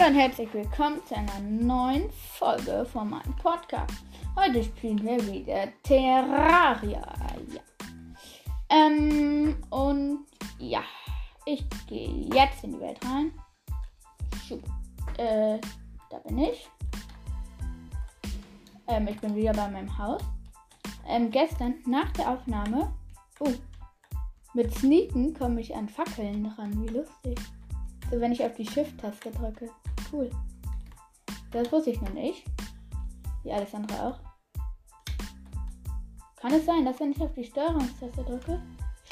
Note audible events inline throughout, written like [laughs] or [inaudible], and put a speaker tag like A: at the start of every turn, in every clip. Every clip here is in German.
A: Hallo und herzlich willkommen zu einer neuen Folge von meinem Podcast. Heute spielen wir wieder Terraria. Ja. Ähm, und ja, ich gehe jetzt in die Welt rein. Schuh. Äh, da bin ich. Ähm, ich bin wieder bei meinem Haus. Ähm, gestern nach der Aufnahme. Oh, mit Sneaken komme ich an Fackeln dran. Wie lustig. So, wenn ich auf die Shift-Taste drücke. Cool. Das wusste ich noch nicht. Wie alles andere auch. Kann es sein, dass wenn ich auf die Steuerungstaste drücke,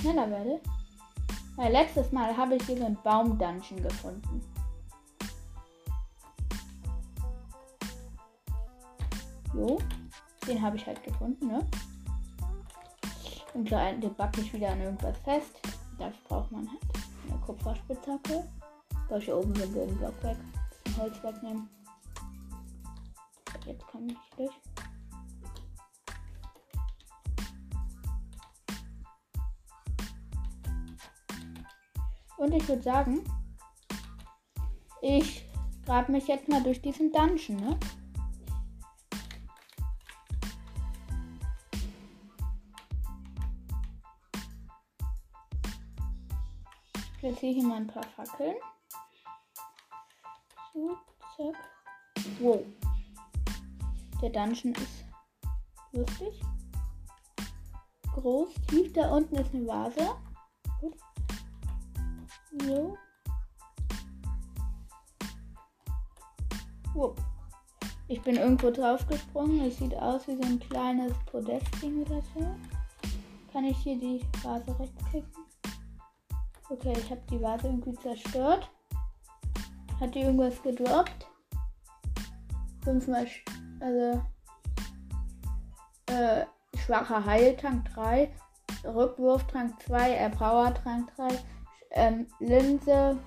A: schneller werde? Weil letztes Mal habe ich hier so einen Baum-Dungeon gefunden. Jo, den habe ich halt gefunden, ne? Und da backe ich wieder an irgendwas fest. Dafür braucht man halt eine Kupferspitzhacke. Soll ich oben den blöden Block weg, den Holz wegnehmen. Jetzt komme ich durch. Und ich würde sagen, ich grab mich jetzt mal durch diesen Dungeon, ne? Ich platziere hier mal ein paar Fackeln. Zack. Wow. Der Dungeon ist lustig. Groß, tief. Da unten ist eine Vase. Gut. So. Wow. Ich bin irgendwo draufgesprungen. Es sieht aus wie so ein kleines Podestding oder so. Kann ich hier die Vase rechtsklicken? Okay, ich habe die Vase irgendwie zerstört. Hat die irgendwas gedroppt? Fünfmal, also äh, schwacher Heiltank 3, Rückwurftrank 2, Erpowertrank 3, ähm, Linse,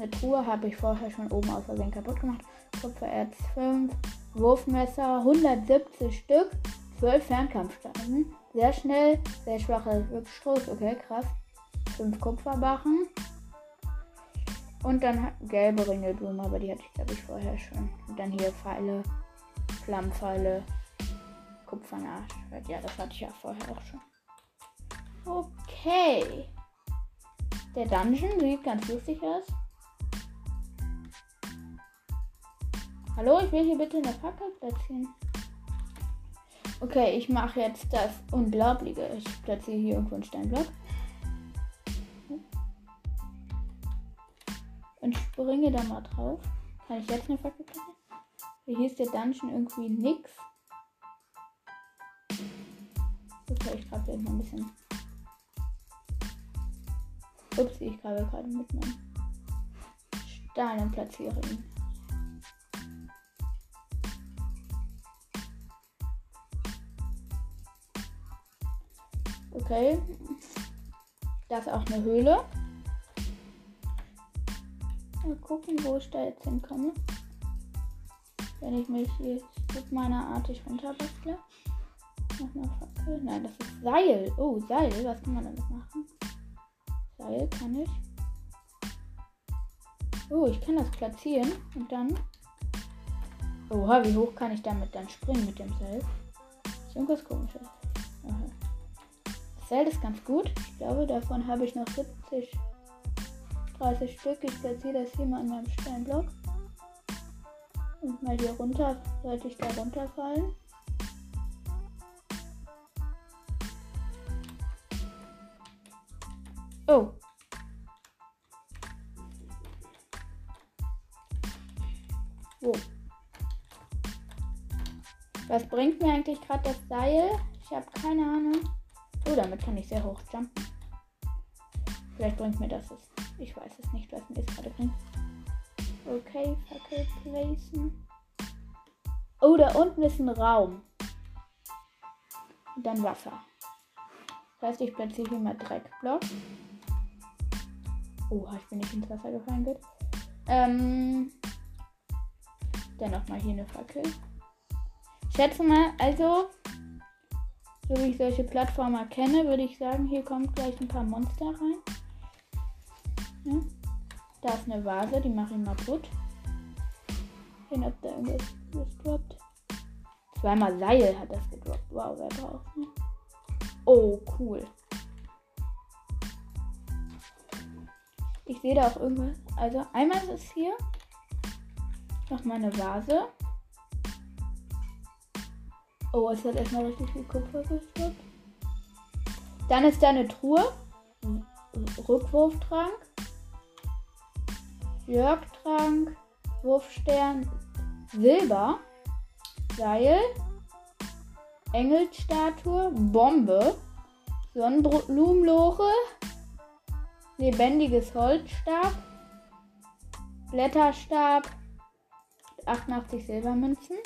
A: eine Truhe habe ich vorher schon oben aus Versehen kaputt gemacht. Kupfererz 5, Wurfmesser 170 Stück, 12 Fernkampfsteine. Sehr schnell, sehr schwache Rückstoß, okay, krass. 5 Kupferbachen. Und dann gelbe Ringelblume, aber die hatte ich glaube ich vorher schon. Und dann hier Pfeile, Flammpfeile, Kupfernarsch. Ja, das hatte ich ja vorher auch schon. Okay. Der Dungeon sieht ganz lustig aus. Hallo, ich will hier bitte eine Fackel platzieren. Okay, ich mache jetzt das Unglaubliche. Ich platziere hier irgendwo einen Steinblock. Und springe da mal drauf. Kann ich jetzt eine Fackel platzieren? Hier ist der Dungeon irgendwie nix. Okay, ich grabe jetzt mal ein bisschen. Ups, ich grabe gerade mit meinem Stein und platziere ihn. Okay. Da ist auch eine Höhle. Mal gucken, wo ich da jetzt hinkomme. Wenn ich mich hier mit meiner artig runterbastle. Nochmal Fackel. Nein, das ist Seil. Oh, Seil. Was kann man damit machen? Seil kann ich. Oh, ich kann das platzieren. Und dann. Oha, wie hoch kann ich damit dann springen mit dem Seil? Ist irgendwas komisches. Aha. Das Seil ist ganz gut. Ich glaube, davon habe ich noch 70, 30 Stück. Ich platziere das hier mal an meinem Steinblock. Und mal hier runter, sollte ich da runterfallen. Oh. Wo? Was bringt mir eigentlich gerade das Seil? Ich habe keine Ahnung. Oh, damit kann ich sehr hoch jumpen. Vielleicht bringt mir das es. Ich weiß es nicht, was mir das gerade bringt. Okay, Fackel placen. Oh, da unten ist ein Raum. Und dann Wasser. Das heißt, ich platziere hier mal Dreckblock. Oh, ich bin nicht ins Wasser gefallen, gut. Ähm. Dann nochmal hier eine Fackel. Ich schätze mal, also, so wie ich solche Plattformer kenne, würde ich sagen, hier kommt gleich ein paar Monster rein. Ja. Da ist eine Vase, die mache ich mal gut. Sehen, ob da irgendwas was droppt. Zweimal Seil hat das gedroppt. Wow, wer braucht ne? Oh, cool. Ich sehe da auch irgendwas. Also einmal ist es hier noch mal eine Vase. Oh, es hat erstmal richtig viel Kupfer gestoppt. Dann ist da eine Truhe. Rückwurftrank. Jörgtrank. Wurfstern. Silber. Seil. Engelsstatue. Bombe. Sonnenblumenloche. Lebendiges Holzstab. Blätterstab. 88 Silbermünzen.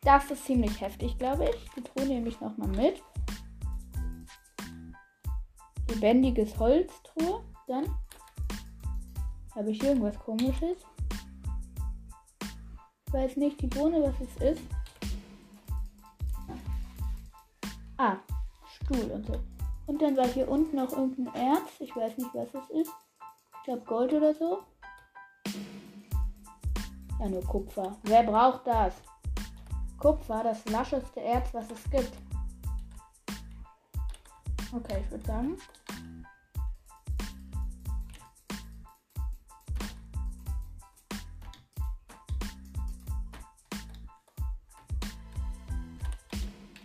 A: Das ist ziemlich heftig, glaube ich. Die Truhe nehme ich nochmal mit. Lebendiges Holztruhe. Dann habe ich irgendwas komisches. Ich weiß nicht die Bohne, was es ist. Ah, Stuhl und so. Und dann war hier unten noch irgendein Erz. Ich weiß nicht, was es ist. Ich glaube Gold oder so. Ja, nur Kupfer. Wer braucht das? Kupfer, das lascheste Erz, was es gibt. Okay, ich würde sagen.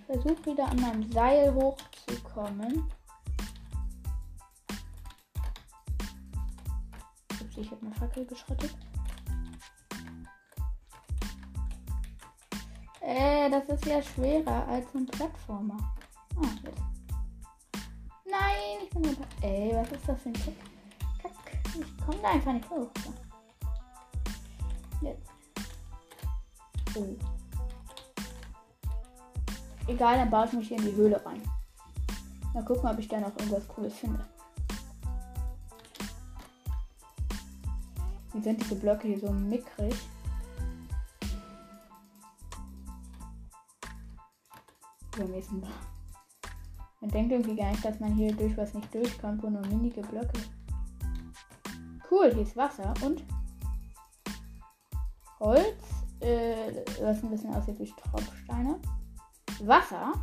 A: Versuch wieder an meinem Seil hochzukommen. Ups, ich habe eine Fackel geschrottet. Äh, das ist ja schwerer als ein Plattformer. Ah, jetzt. Nein, ich bin dabei. Ey, was ist das für ein Kack? Kack. Ich komme da einfach nicht hoch. So. Jetzt. Oh. Egal, dann baue ich mich hier in die Höhle rein. Mal gucken, ob ich da noch irgendwas Cooles finde. Wie sind diese Blöcke hier so mickrig? war. Man denkt irgendwie gar nicht, dass man hier durch was nicht durchkommt, wo nur minige Blöcke. Cool, hier ist Wasser und Holz, äh, was ein bisschen aussieht wie Tropfsteine. Wasser.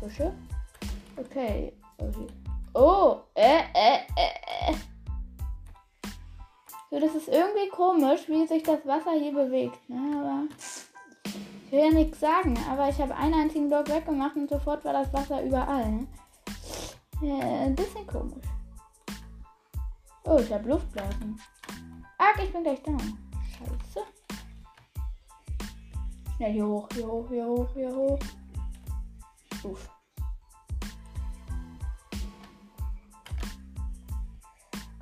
A: Fische. Okay. okay. Oh, äh, äh, äh, äh. So, das ist irgendwie komisch, wie sich das Wasser hier bewegt. Ne? Aber ich will ja nichts sagen, aber ich habe einen einzigen Block weggemacht und sofort war das Wasser überall. Ne? Äh, ein bisschen komisch. Oh, ich habe Luftblasen. Ach, ich bin gleich da. Schnell hier hoch, hier hoch, hier hoch, hier hoch. Uff.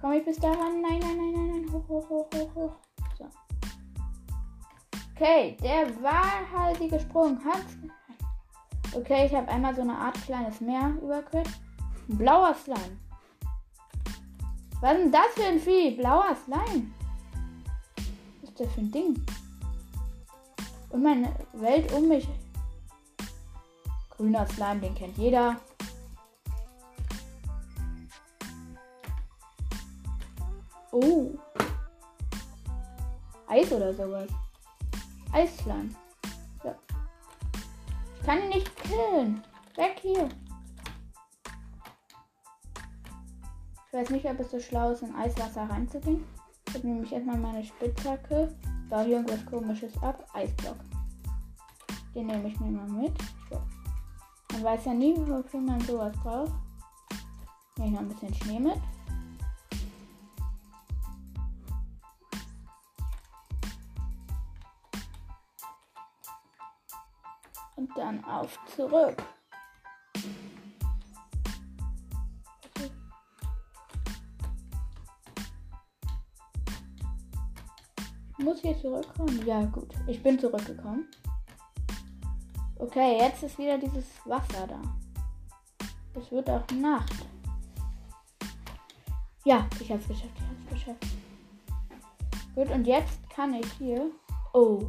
A: Komme ich bis daran? Nein, nein, nein, nein, nein. Hoch, hoch, hoch, hoch, hoch. Okay, der wahrhaltige Sprung hat. Okay, ich habe einmal so eine Art kleines Meer überquert. Blauer Slime. Was ist denn das für ein Vieh? Blauer Slime. Was ist das für ein Ding? Und meine Welt um mich. Grüner Slime, den kennt jeder. Oh. Eis oder sowas. Eisschleim. So. Ich kann ihn nicht killen. Weg hier. Ich weiß nicht, ob es so schlau ist, in Eiswasser reinzugehen. Ich habe nämlich erstmal meine Spitzhacke. Da hier irgendwas komisches ab. Eisblock. Den nehme ich mir mal mit. Man weiß ja nie, wofür man sowas braucht. Nehme ich noch ein bisschen Schnee mit. Und dann auf zurück. Muss hier zurückkommen? Ja, gut. Ich bin zurückgekommen. Okay, jetzt ist wieder dieses Wasser da. Es wird auch Nacht. Ja, ich hab's geschafft. Ich hab's geschafft. Gut, und jetzt kann ich hier. Oh,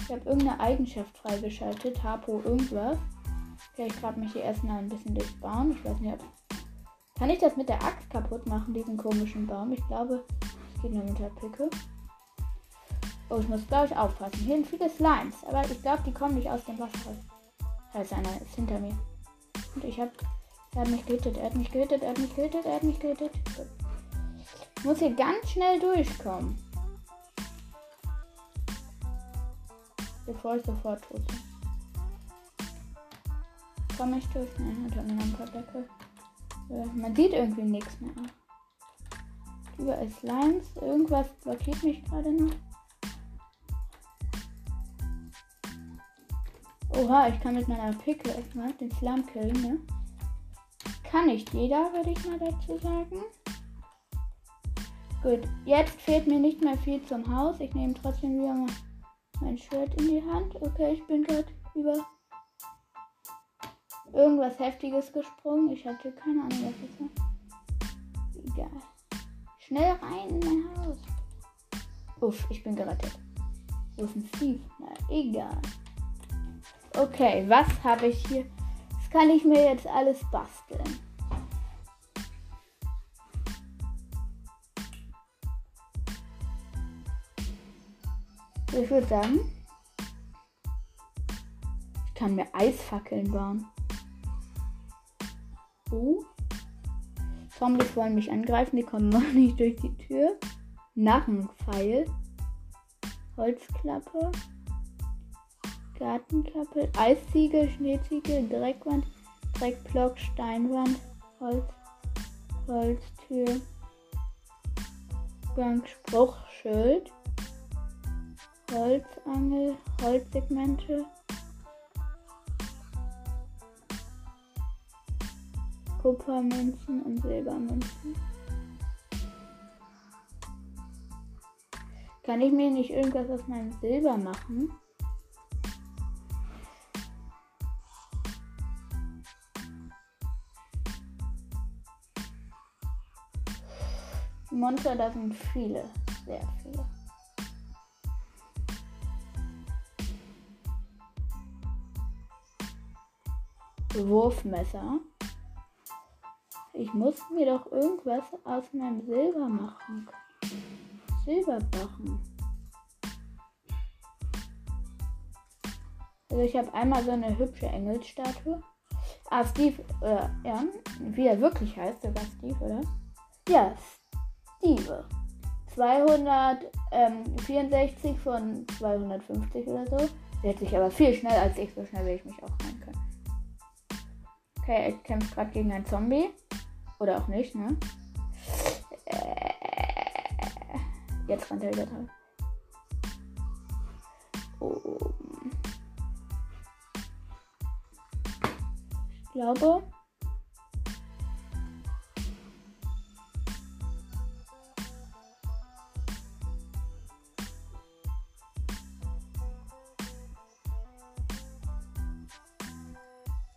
A: ich habe irgendeine Eigenschaft freigeschaltet. Harpo irgendwas. Okay, ich frage mich hier erstmal ein bisschen durchs Baum. Ich weiß nicht, ob. Kann ich das mit der Axt kaputt machen, diesen komischen Baum? Ich glaube, es geht nur mit der Picke. Oh, ich muss glaube ich aufpassen. Hier sind viele Slimes, aber ich glaube, die kommen nicht aus dem Wasser. Da ist einer, ist hinter mir. Und ich habe, er hat mich gehittet, er hat mich gehittet, er hat mich gehittet, er hat mich gehittet. Ich muss hier ganz schnell durchkommen. Bevor ich sofort tot bin. Komm ich durch? Nein, unter einer Lampadecke. Man sieht irgendwie nichts mehr. Überall Slimes. Irgendwas blockiert mich gerade noch. Oha, ich kann mit meiner Picke erstmal den Slime killen, ne? Kann nicht jeder, würde ich mal dazu sagen. Gut, jetzt fehlt mir nicht mehr viel zum Haus. Ich nehme trotzdem wieder mal mein Schwert in die Hand. Okay, ich bin gerade über irgendwas Heftiges gesprungen. Ich hatte keine Ahnung, was das war. Egal. Schnell rein in mein Haus. Uff, ich bin gerettet. Ist ein Steve? Na, egal. Okay, was habe ich hier? Das kann ich mir jetzt alles basteln. Ich würde sagen, ich kann mir Eisfackeln bauen. Oh. Zombies wollen mich angreifen, die kommen [laughs] noch nicht durch die Tür. Narrenpfeil. Holzklappe. Gartenklappe. Eisziegel, Schneeziegel, Dreckwand, Dreckblock, Steinwand, Holz, Holztür. Gang, Spruchschild. Holzangel, Holzsegmente. Kupfermünzen und Silbermünzen. Kann ich mir nicht irgendwas aus meinem Silber machen? Monster, da sind viele, sehr viele. Wurfmesser. Ich muss mir doch irgendwas aus meinem Silber machen. Silberbachen. Also ich habe einmal so eine hübsche Engelsstatue. Ah, Steve, äh, ja, wie er wirklich heißt, sogar Steve, oder? Ja, Steve. 264 von 250 oder so. Hat sich aber viel schneller als ich, so schnell will ich mich auch rein können. Okay, er kämpft gerade gegen einen Zombie. Oder auch nicht, ne? Äh, jetzt rennt er wieder drauf. Oh. Ich glaube.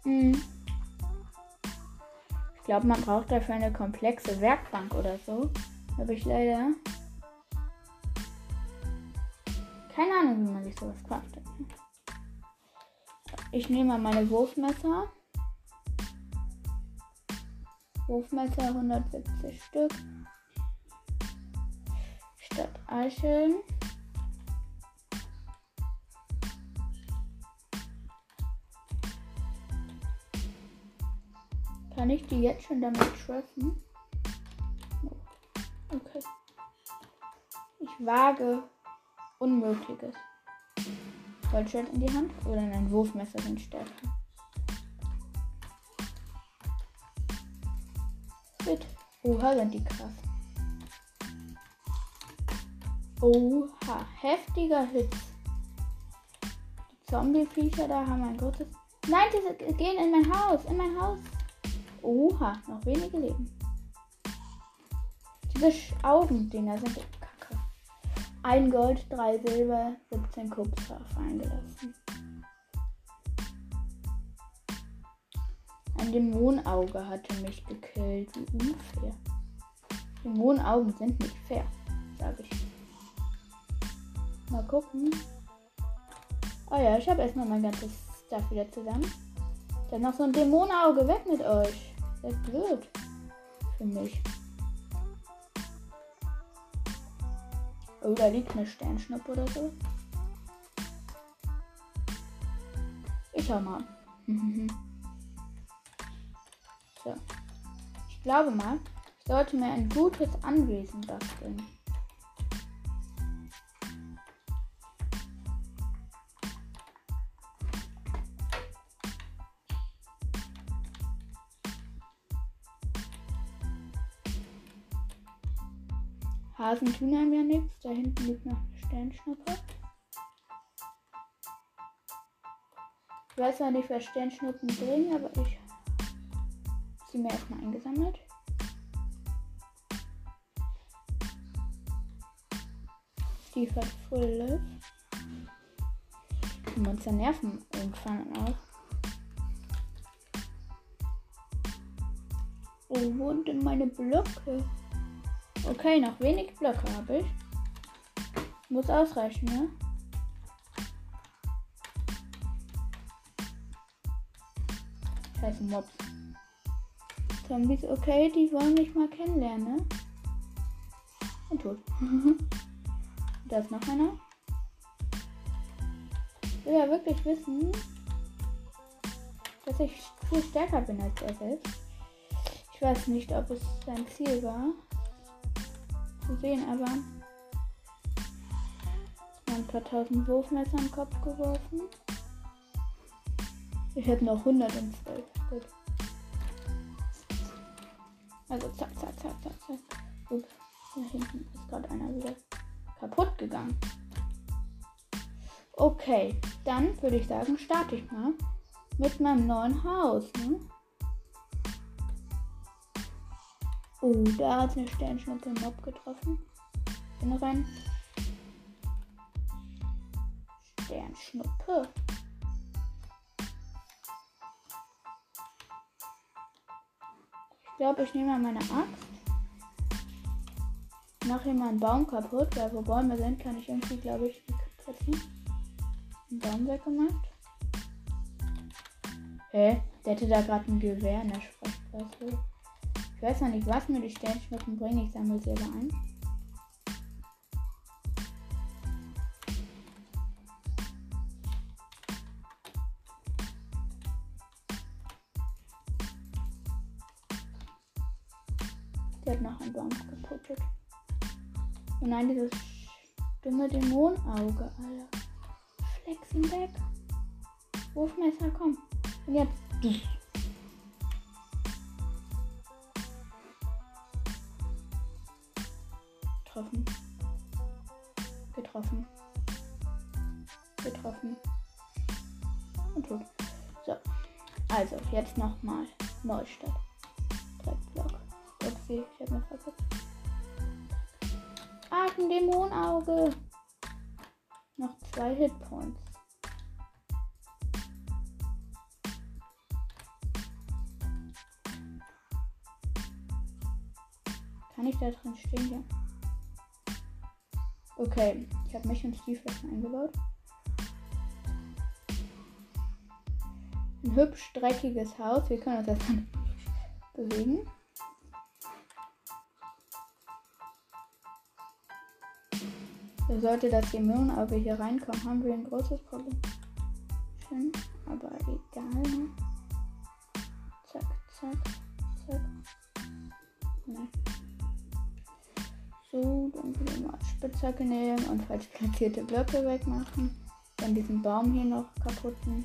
A: Hm glaube, man braucht dafür eine komplexe Werkbank oder so. Habe ich leider keine Ahnung, wie man sich sowas craftet. Ich nehme mal meine Wurfmesser. Wurfmesser 170 Stück. Statt Eicheln. Kann ich die jetzt schon damit treffen? Okay. Ich wage Unmögliches. Holzschwert in die Hand oder ein Wurfmesser sind stärker. Mit. Oha, sind die krass. Oha, heftiger Hit. Die Zombie-Viecher da haben ein großes. Nein, die gehen in mein Haus, in mein Haus. Oha, noch wenige Leben. Diese Augendinger sind kacke. Ein Gold, drei Silber, 17 Kupfer fallen gelassen. Ein Dämonauge hatte mich gekillt. Wie unfair. Dämonaugen sind nicht fair, sage ich. Mal gucken. Oh ja, ich habe erstmal mein ganzes Stuff wieder zusammen. Dann noch so ein Dämonauge weg mit euch sehr blöd für mich. Oh, da liegt eine Sternschnuppe oder so. Ich schau mal. [laughs] so. Ich glaube mal, ich sollte mir ein gutes Anwesen basteln. Hasen tun einem ja nichts. Da hinten liegt noch eine Sternschnuppe. Ich weiß zwar nicht, was Sternschnuppen bringen, aber ich sie mir erstmal eingesammelt. Steve hat Full Life. Die Monster nerven irgendwann auch. Oh, wo sind denn meine Blöcke? Okay, noch wenig Blöcke habe ich. Muss ausreichen, ne? Scheiße Mobs. Zombies, okay, die wollen mich mal kennenlernen, ne? Und tot. [laughs] da ist noch einer. Ich will ja wirklich wissen, dass ich viel stärker bin als er selbst. Ich weiß nicht, ob es sein Ziel war zu sehen, aber ein paar tausend Wurfmesser im Kopf geworfen. Ich hätte noch 112. Gut. Also zack, zack, zack, zack, zack. Ups, da hinten ist gerade einer wieder kaputt gegangen. Okay, dann würde ich sagen, starte ich mal mit meinem neuen Haus. Ne? Oh, da hat eine Sternschnuppe einen Mob getroffen. Bin rein. Sternschnuppe. Ich glaube, ich nehme mal meine Axt. Mache hier mal einen Baum kaputt, weil wo Bäume sind, kann ich irgendwie, glaube ich, platzieren. Einen Baum weggemacht. Hä? Der hätte da gerade ein Gewehr in der Sprechklasse. Weiß noch nicht, was mir die Sternschnuppen bringen. Ich sammle sie aber ein. Der hat noch einen Baum geputtet. Und nein, dieses dumme Dämonenauge, Alter. Flexen weg. Wurfmesser, komm. Und jetzt. Getroffen. Getroffen. Getroffen. Und tot. So. Also, jetzt nochmal Neustadt. Dreckblock. Upsi, ich hab mir vergessen. Dämonauge. Noch zwei Hitpoints. Kann ich da drin stehen? Ja. Okay, ich habe mich und Steve schon eingebaut. Ein hübsch dreckiges Haus. Wir können uns dann [laughs] bewegen. Da sollte das Dämonenauge hier reinkommen, haben wir ein großes Problem. Schön, aber egal. Ne? Zack, zack, zack. Ne. So, dann wieder mal Spitzhacke nehmen und falsch platzierte Blöcke wegmachen. Dann diesen Baum hier noch kaputten.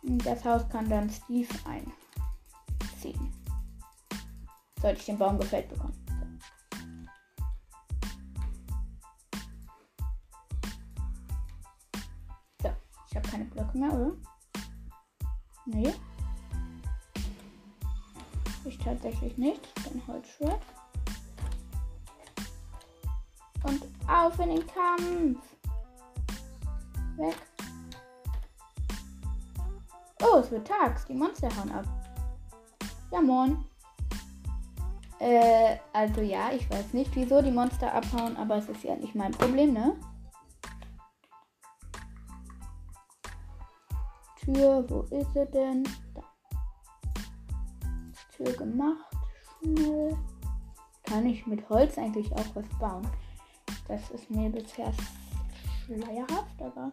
A: Und das Haus kann dann Steve einziehen. Sollte ich den Baum gefällt bekommen. So, ich habe keine Blöcke mehr, oder? Nee. Ich tatsächlich nicht. Dann Holzschwert. Und auf in den Kampf. Weg. Oh, es wird tags. Die Monster hauen ab. Ja, moin. Äh, also ja, ich weiß nicht, wieso die Monster abhauen, aber es ist ja nicht mein Problem, ne? Tür, wo ist sie denn? Da. Tür gemacht. Schnell. kann ich mit Holz eigentlich auch was bauen. Das ist mir bisher schleierhaft, aber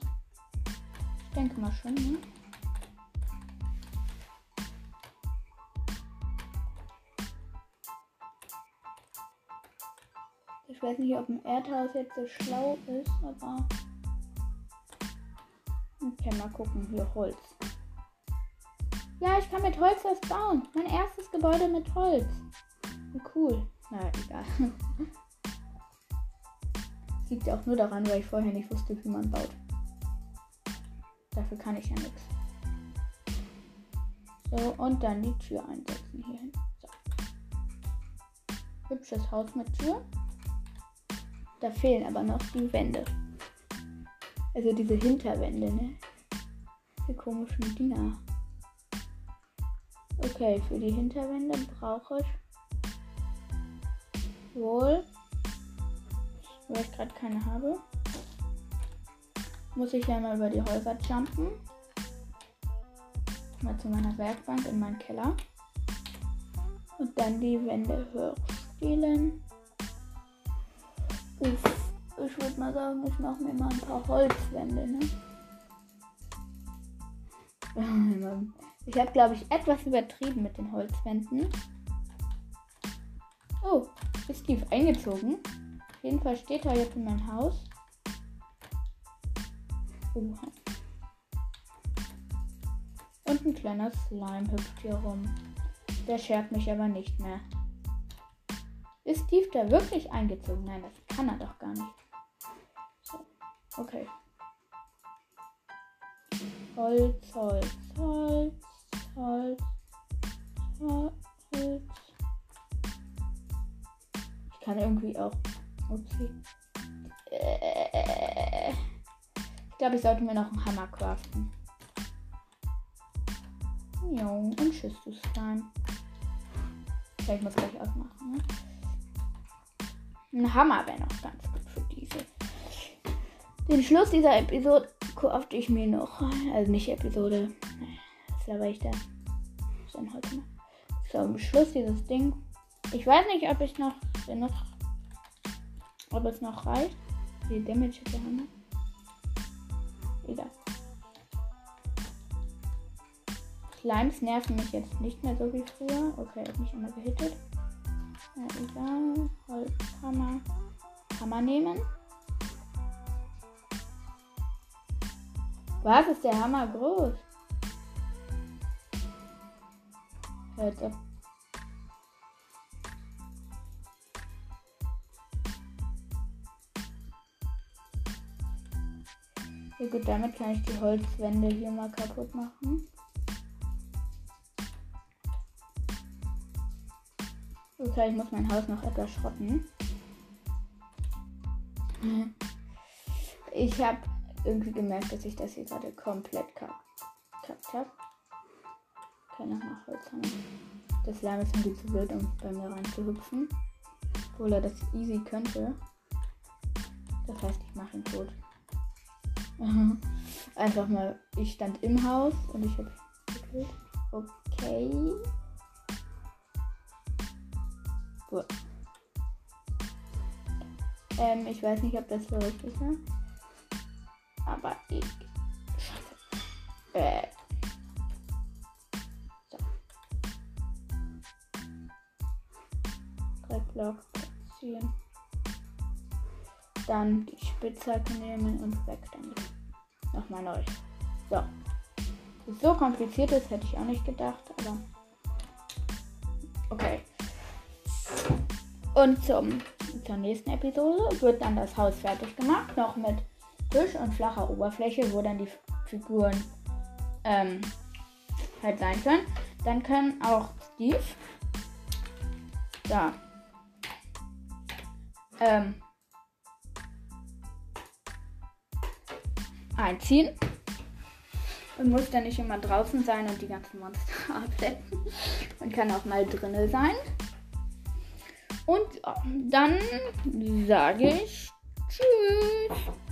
A: ich denke mal schon, ne? Ich weiß nicht, ob ein Erdhaus jetzt so schlau ist, aber. Okay, mal gucken. Hier Holz. Ich kann mit Holz was bauen. Mein erstes Gebäude mit Holz. Cool. Na, egal. [laughs] Liegt ja auch nur daran, weil ich vorher nicht wusste, wie man baut. Dafür kann ich ja nichts. So, und dann die Tür einsetzen hierhin. So. Hübsches Haus mit Tür. Da fehlen aber noch die Wände. Also diese Hinterwände, ne? Die komischen Dinger. Okay, für die Hinterwände brauche ich wohl, weil ich gerade keine habe, muss ich ja mal über die Häuser jumpen. Mal zu meiner Werkbank in meinen Keller. Und dann die Wände hochspielen. Ich, ich würde mal sagen, ich mache mir mal ein paar Holzwände, ne? [laughs] Ich habe, glaube ich, etwas übertrieben mit den Holzwänden. Oh, ist tief eingezogen. Auf jeden Fall steht er jetzt in meinem Haus. Oha. Und ein kleiner Slime hüpft hier rum. Der schert mich aber nicht mehr. Ist Steve da wirklich eingezogen? Nein, das kann er doch gar nicht. So, okay. Holz, Holz, Holz, Holz, Holz. Ich kann irgendwie auch. Okay. Äh, ich glaube, ich sollte mir noch einen Hammer craften. Jo, und tschüss, du Slime. Ich muss gleich ausmachen, ne? Ein Hammer wäre noch ganz gut für diese. Den Schluss dieser Episode kaufte ich mir noch. Also nicht Episode. Laber ich da? Was denn heute noch? So, am Schluss dieses Ding. Ich weiß nicht, ob ich noch genug. Ob es noch reicht. Wie Damage der Hammer. Egal. Slimes nerven mich jetzt nicht mehr so wie früher. Okay, hat mich immer gehittet. Ja, egal. Holzhammer. Hammer nehmen. Was ist der Hammer groß? Auf. Ja gut, damit kann ich die Holzwände hier mal kaputt machen. Okay, ich muss mein Haus noch etwas schrotten. Ich habe irgendwie gemerkt, dass ich das hier gerade komplett gekackt habe. Holz haben. Das Lärm ist irgendwie zu wild, um bei mir reinzuhüpfen. Obwohl er das easy könnte. Das heißt, ich mache ihn tot. [laughs] Einfach mal, ich stand im Haus und ich habe. Okay. Gut. Ähm, ich weiß nicht, ob das so richtig ist. Aber ich. Scheiße. Äh. Dreckblock platzieren. Dann die Spitzhacke nehmen und weg damit. Nochmal neu. So. So kompliziert ist, hätte ich auch nicht gedacht, aber. Okay. Und zum, zur nächsten Episode wird dann das Haus fertig gemacht, noch mit Tisch und flacher Oberfläche, wo dann die Figuren ähm, halt sein können. Dann können auch Steve da ähm, einziehen. Und muss dann nicht immer draußen sein und die ganzen Monster [laughs] absetzen. Und kann auch mal drinnen sein. Und dann sage ich Tschüss.